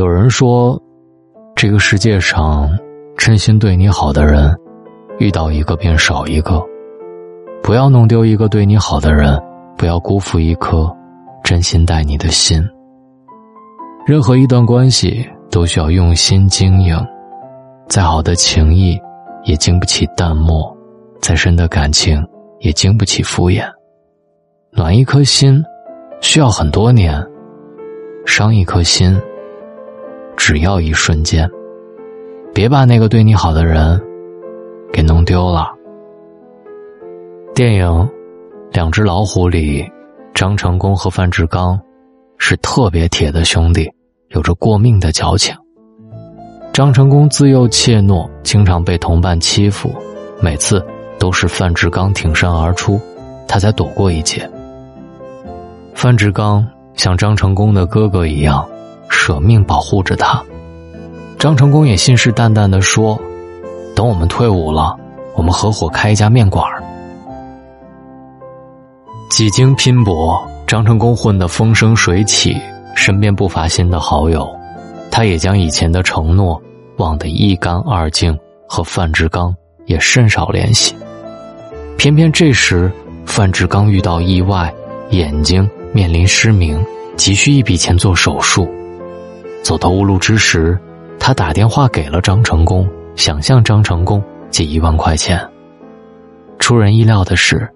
有人说，这个世界上，真心对你好的人，遇到一个便少一个。不要弄丢一个对你好的人，不要辜负一颗真心待你的心。任何一段关系都需要用心经营，再好的情谊，也经不起淡漠；再深的感情，也经不起敷衍。暖一颗心，需要很多年；伤一颗心。只要一瞬间，别把那个对你好的人给弄丢了。电影《两只老虎》里，张成功和范志刚是特别铁的兄弟，有着过命的交情。张成功自幼怯懦，经常被同伴欺负，每次都是范志刚挺身而出，他才躲过一劫。范志刚像张成功的哥哥一样。舍命保护着他，张成功也信誓旦旦的说：“等我们退伍了，我们合伙开一家面馆几经拼搏，张成功混得风生水起，身边不乏新的好友，他也将以前的承诺忘得一干二净，和范志刚也甚少联系。偏偏这时，范志刚遇到意外，眼睛面临失明，急需一笔钱做手术。走投无路之时，他打电话给了张成功，想向张成功借一万块钱。出人意料的是，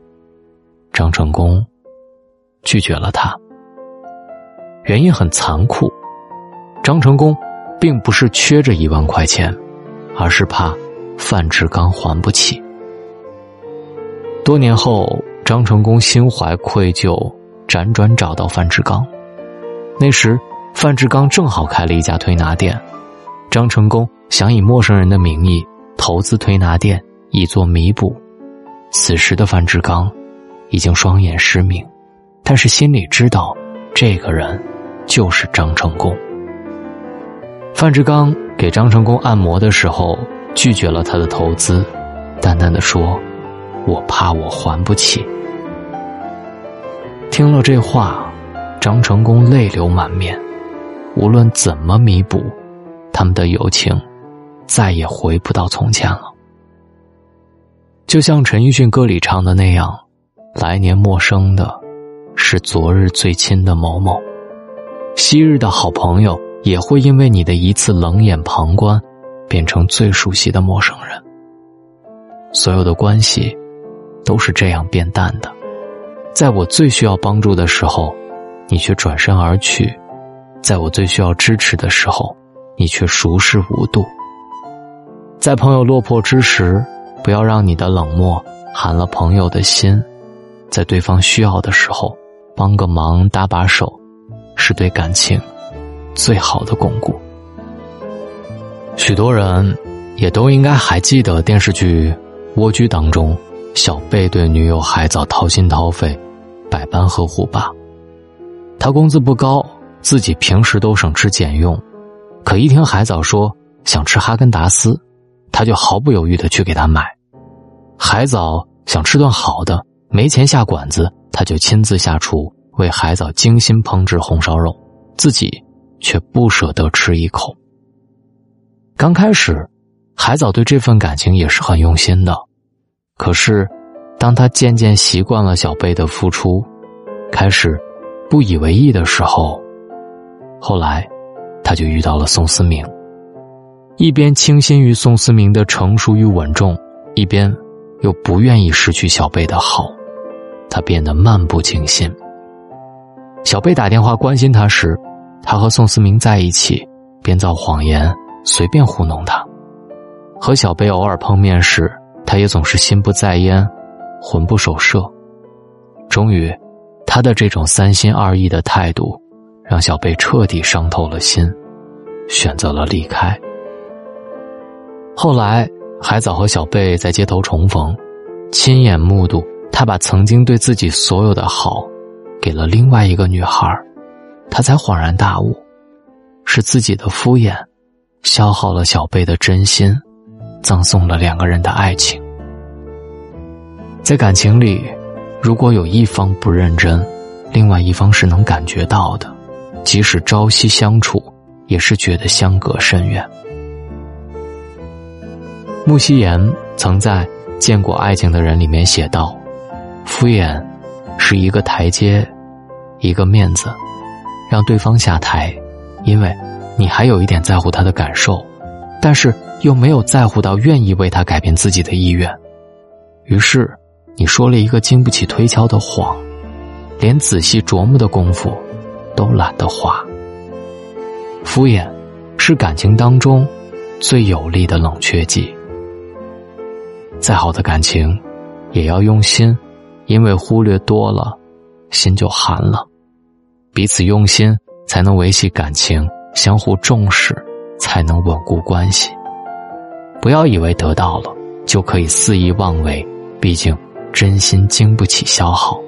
张成功拒绝了他。原因很残酷，张成功并不是缺这一万块钱，而是怕范志刚还不起。多年后，张成功心怀愧疚，辗转找到范志刚，那时。范志刚正好开了一家推拿店，张成功想以陌生人的名义投资推拿店，以作弥补。此时的范志刚已经双眼失明，但是心里知道，这个人就是张成功。范志刚给张成功按摩的时候拒绝了他的投资，淡淡的说：“我怕我还不起。”听了这话，张成功泪流满面。无论怎么弥补，他们的友情再也回不到从前了。就像陈奕迅歌里唱的那样：“来年陌生的，是昨日最亲的某某；昔日的好朋友，也会因为你的一次冷眼旁观，变成最熟悉的陌生人。所有的关系，都是这样变淡的。在我最需要帮助的时候，你却转身而去。”在我最需要支持的时候，你却熟视无睹。在朋友落魄之时，不要让你的冷漠寒了朋友的心。在对方需要的时候，帮个忙搭把手，是对感情最好的巩固。许多人也都应该还记得电视剧《蜗居》当中，小贝对女友海藻掏心掏肺，百般呵护吧。他工资不高。自己平时都省吃俭用，可一听海藻说想吃哈根达斯，他就毫不犹豫的去给他买。海藻想吃顿好的，没钱下馆子，他就亲自下厨为海藻精心烹制红烧肉，自己却不舍得吃一口。刚开始，海藻对这份感情也是很用心的，可是，当他渐渐习惯了小贝的付出，开始不以为意的时候。后来，他就遇到了宋思明。一边倾心于宋思明的成熟与稳重，一边又不愿意失去小贝的好，他变得漫不经心。小贝打电话关心他时，他和宋思明在一起，编造谎言，随便糊弄他。和小贝偶尔碰面时，他也总是心不在焉，魂不守舍。终于，他的这种三心二意的态度。让小贝彻底伤透了心，选择了离开。后来，海藻和小贝在街头重逢，亲眼目睹他把曾经对自己所有的好，给了另外一个女孩，他才恍然大悟，是自己的敷衍，消耗了小贝的真心，葬送了两个人的爱情。在感情里，如果有一方不认真，另外一方是能感觉到的。即使朝夕相处，也是觉得相隔甚远。穆希言曾在《见过爱情的人》里面写道：“敷衍是一个台阶，一个面子，让对方下台，因为你还有一点在乎他的感受，但是又没有在乎到愿意为他改变自己的意愿。于是，你说了一个经不起推敲的谎，连仔细琢磨的功夫都懒得花。敷衍是感情当中最有力的冷却剂。”再好的感情，也要用心，因为忽略多了，心就寒了。彼此用心，才能维系感情；相互重视，才能稳固关系。不要以为得到了就可以肆意妄为，毕竟真心经不起消耗。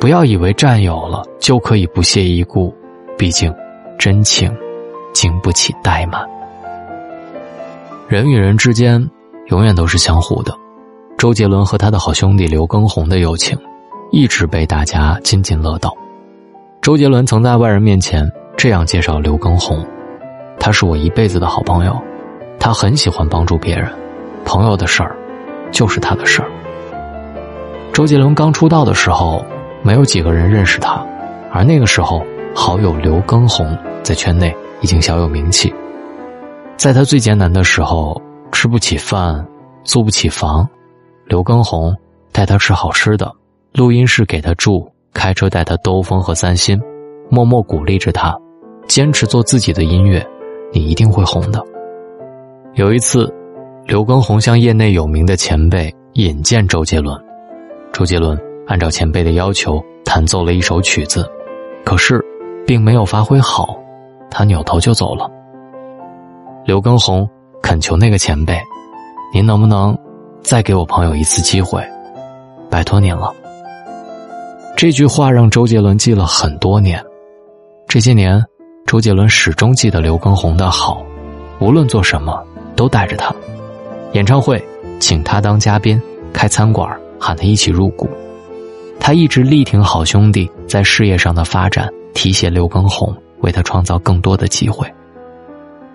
不要以为占有了就可以不屑一顾，毕竟真情经不起怠慢。人与人之间。永远都是相互的。周杰伦和他的好兄弟刘畊宏的友情，一直被大家津津乐道。周杰伦曾在外人面前这样介绍刘畊宏：“他是我一辈子的好朋友，他很喜欢帮助别人，朋友的事儿，就是他的事儿。”周杰伦刚出道的时候，没有几个人认识他，而那个时候，好友刘畊宏在圈内已经小有名气。在他最艰难的时候。吃不起饭，租不起房，刘畊宏带他吃好吃的，录音室给他住，开车带他兜风和散心，默默鼓励着他，坚持做自己的音乐，你一定会红的。有一次，刘畊宏向业内有名的前辈引荐周杰伦，周杰伦按照前辈的要求弹奏了一首曲子，可是，并没有发挥好，他扭头就走了。刘畊宏。恳求那个前辈，您能不能再给我朋友一次机会？拜托您了。这句话让周杰伦记了很多年。这些年，周杰伦始终记得刘畊宏的好，无论做什么都带着他。演唱会请他当嘉宾，开餐馆喊他一起入股。他一直力挺好兄弟在事业上的发展，提携刘畊宏，为他创造更多的机会。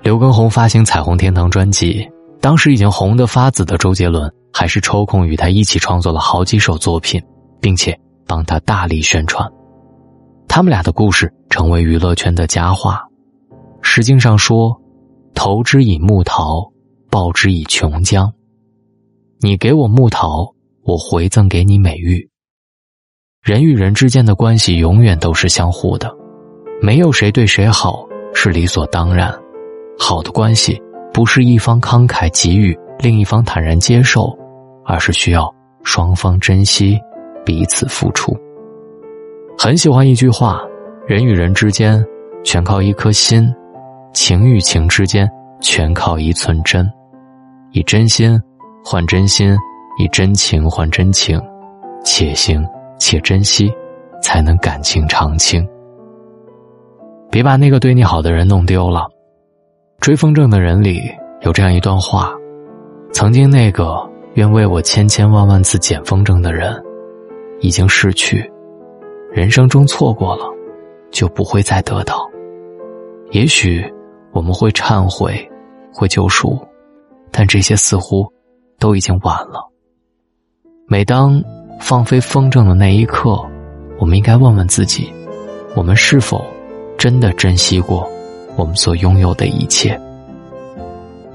刘畊宏发行《彩虹天堂》专辑，当时已经红得发紫的周杰伦，还是抽空与他一起创作了好几首作品，并且帮他大力宣传。他们俩的故事成为娱乐圈的佳话。诗经上说：“投之以木桃，报之以琼浆。”你给我木桃，我回赠给你美玉。人与人之间的关系永远都是相互的，没有谁对谁好是理所当然。好的关系不是一方慷慨给予，另一方坦然接受，而是需要双方珍惜，彼此付出。很喜欢一句话：人与人之间全靠一颗心，情与情之间全靠一寸真。以真心换真心，以真情换真情，且行且珍惜，才能感情长青。别把那个对你好的人弄丢了。追风筝的人里有这样一段话：曾经那个愿为我千千万万次捡风筝的人，已经逝去。人生中错过了，就不会再得到。也许我们会忏悔，会救赎，但这些似乎都已经晚了。每当放飞风筝的那一刻，我们应该问问自己：我们是否真的珍惜过？我们所拥有的一切，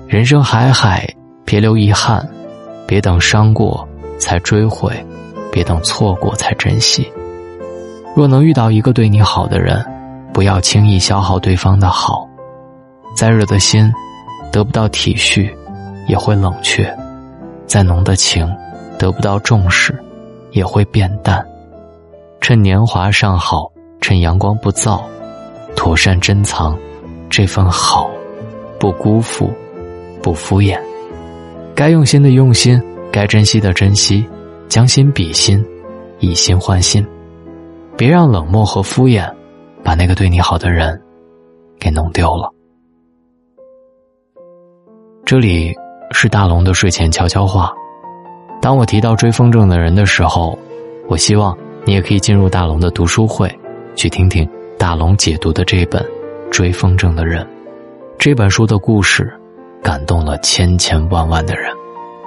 人生海海，别留遗憾，别等伤过才追悔，别等错过才珍惜。若能遇到一个对你好的人，不要轻易消耗对方的好。再热的心，得不到体恤，也会冷却；再浓的情，得不到重视，也会变淡。趁年华尚好，趁阳光不燥，妥善珍藏。这份好，不辜负，不敷衍，该用心的用心，该珍惜的珍惜，将心比心，以心换心，别让冷漠和敷衍，把那个对你好的人，给弄丢了。这里是大龙的睡前悄悄话。当我提到追风筝的人的时候，我希望你也可以进入大龙的读书会，去听听大龙解读的这本。追风筝的人。这本书的故事，感动了千千万万的人。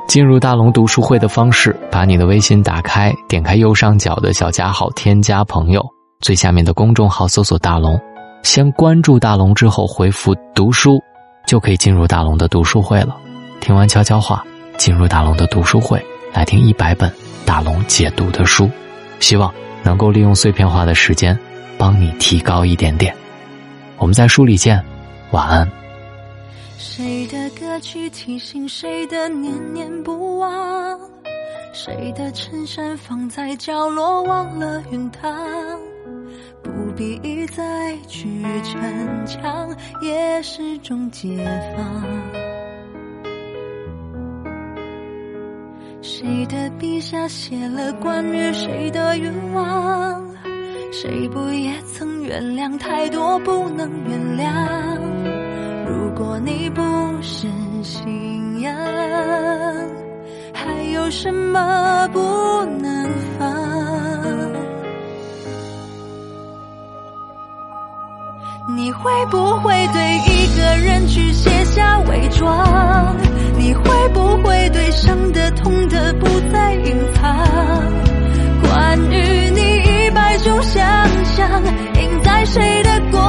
进入大龙读书会的方式：把你的微信打开，点开右上角的小加号，添加朋友，最下面的公众号搜索“大龙”，先关注大龙，之后回复“读书”，就可以进入大龙的读书会了。听完悄悄话，进入大龙的读书会，来听一百本大龙解读的书，希望能够利用碎片化的时间，帮你提高一点点。我们在书里见，晚安。谁的歌曲提醒谁的念念不忘？谁的衬衫放在角落忘了熨烫？不必一再去逞强，也是种解放。谁的笔下写了关于谁的愿望？谁不也曾原谅太多不能原谅？如果你不是信仰，还有什么不能放？你会不会对一个人去卸下伪装？你会不会对伤的痛的不再隐藏？关于你一百种想象，印在谁的过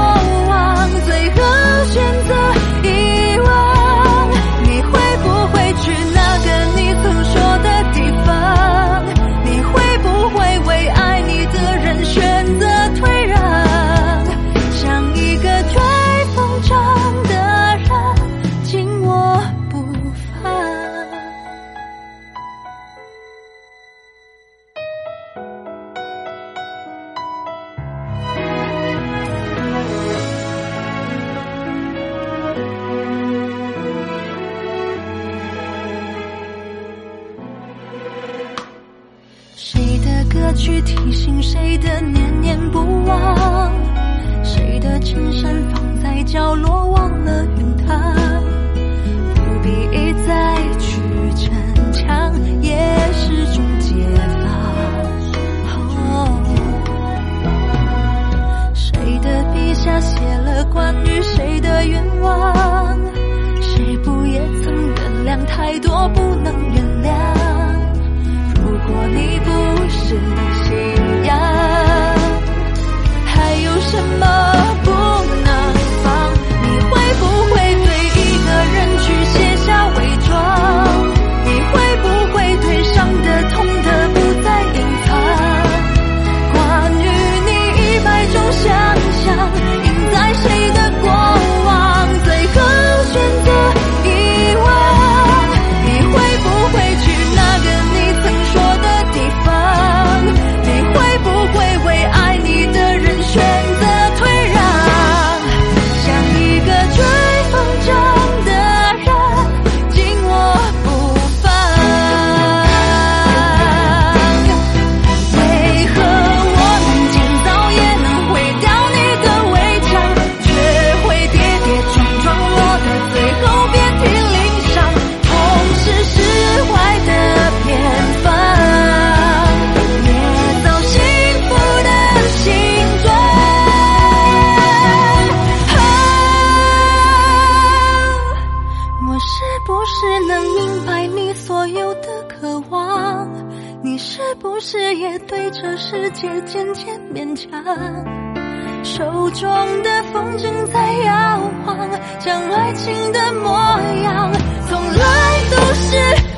去提醒谁的念念不忘，谁的衬衫放在角落忘了熨烫，不必一再去逞强，也是种解放。谁的笔下写了关于谁的愿望，谁不也曾原谅太多不勉强手中的风筝在摇晃将爱情的模样从来都是